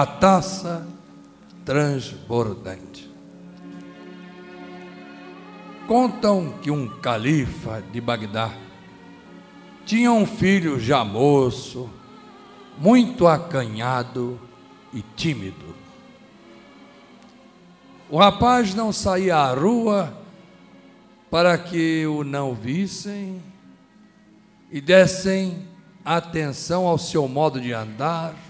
a taça transbordante. Contam que um califa de Bagdá tinha um filho já moço, muito acanhado e tímido. O rapaz não saía à rua para que o não vissem e dessem atenção ao seu modo de andar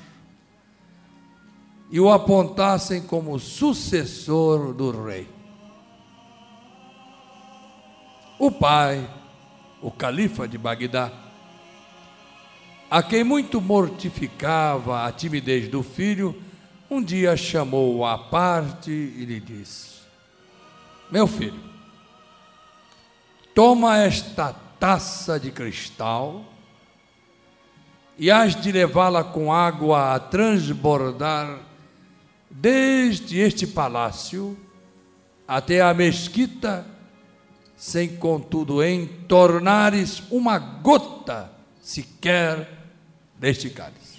e o apontassem como sucessor do rei. O pai, o califa de Bagdá, a quem muito mortificava a timidez do filho, um dia chamou-o à parte e lhe disse: Meu filho, toma esta taça de cristal e hás de levá-la com água a transbordar desde este palácio até a mesquita, sem contudo entornares uma gota sequer deste cálice.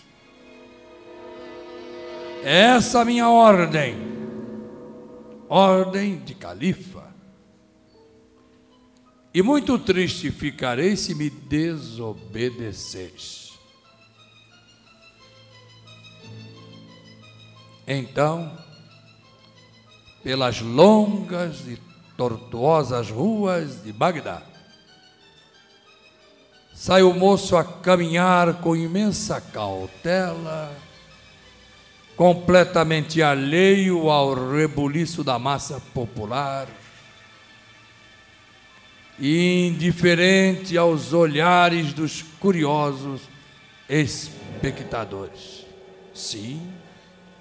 É essa minha ordem, ordem de califa. E muito triste ficarei se me desobedeceres. Então, pelas longas e tortuosas ruas de Bagdá, sai o moço a caminhar com imensa cautela, completamente alheio ao rebuliço da massa popular, indiferente aos olhares dos curiosos espectadores. Sim,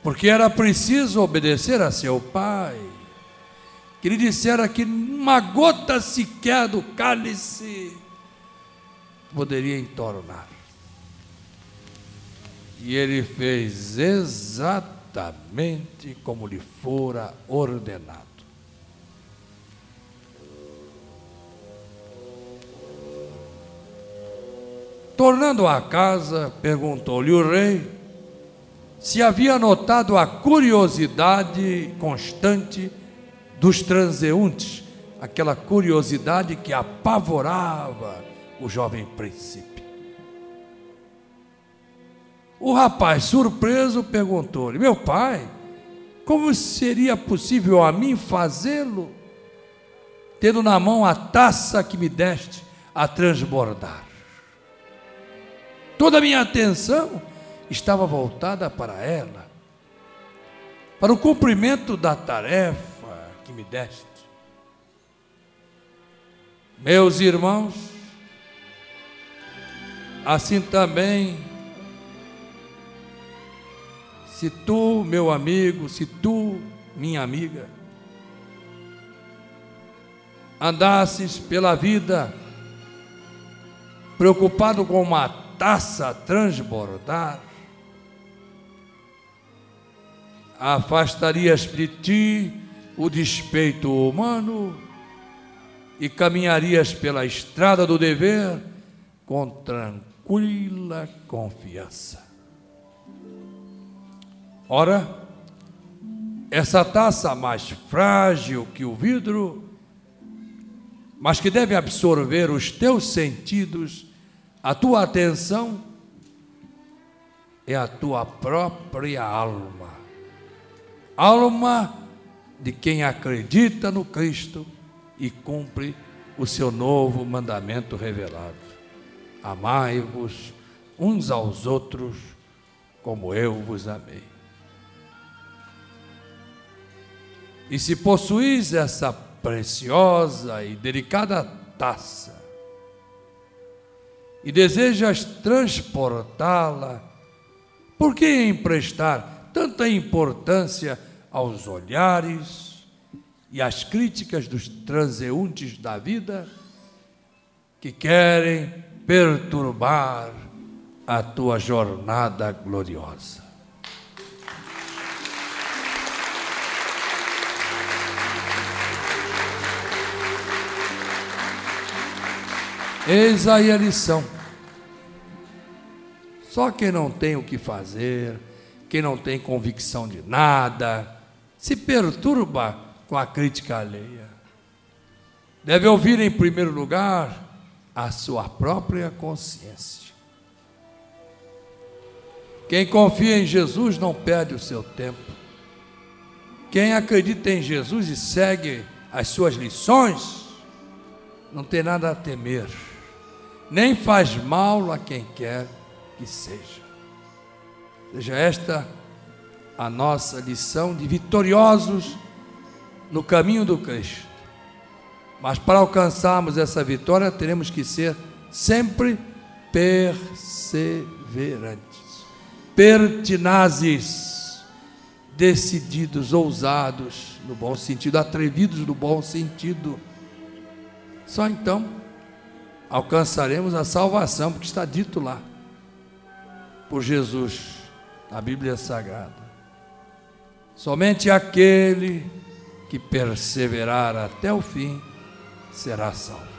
porque era preciso obedecer a seu pai, que lhe dissera que uma gota sequer do cálice poderia entornar. E ele fez exatamente como lhe fora ordenado. Tornando à casa, perguntou-lhe o rei se havia notado a curiosidade constante dos transeuntes, aquela curiosidade que apavorava o jovem príncipe. O rapaz, surpreso, perguntou-lhe: Meu pai, como seria possível a mim fazê-lo, tendo na mão a taça que me deste a transbordar? Toda a minha atenção estava voltada para ela, para o cumprimento da tarefa que me deste. Meus irmãos, assim também, se tu, meu amigo, se tu, minha amiga, andasses pela vida preocupado com uma taça a afastarias de ti o despeito humano e caminharias pela estrada do dever com tranquila confiança. Ora, essa taça mais frágil que o vidro, mas que deve absorver os teus sentidos, a tua atenção, é a tua própria alma alma de quem acredita no Cristo e cumpre o seu novo mandamento revelado. Amai-vos uns aos outros como eu vos amei. E se possuís essa preciosa e delicada taça, e desejas transportá-la, por que emprestar tanta importância aos olhares e às críticas dos transeuntes da vida que querem perturbar a tua jornada gloriosa. Eis aí a lição. Só quem não tem o que fazer, quem não tem convicção de nada, se perturba com a crítica alheia. Deve ouvir em primeiro lugar a sua própria consciência. Quem confia em Jesus não perde o seu tempo. Quem acredita em Jesus e segue as suas lições, não tem nada a temer, nem faz mal a quem quer que seja. Seja esta a nossa lição de vitoriosos no caminho do Cristo. Mas para alcançarmos essa vitória, teremos que ser sempre perseverantes, pertinazes, decididos, ousados, no bom sentido, atrevidos no bom sentido. Só então alcançaremos a salvação, porque está dito lá por Jesus na Bíblia Sagrada. Somente aquele que perseverar até o fim será salvo.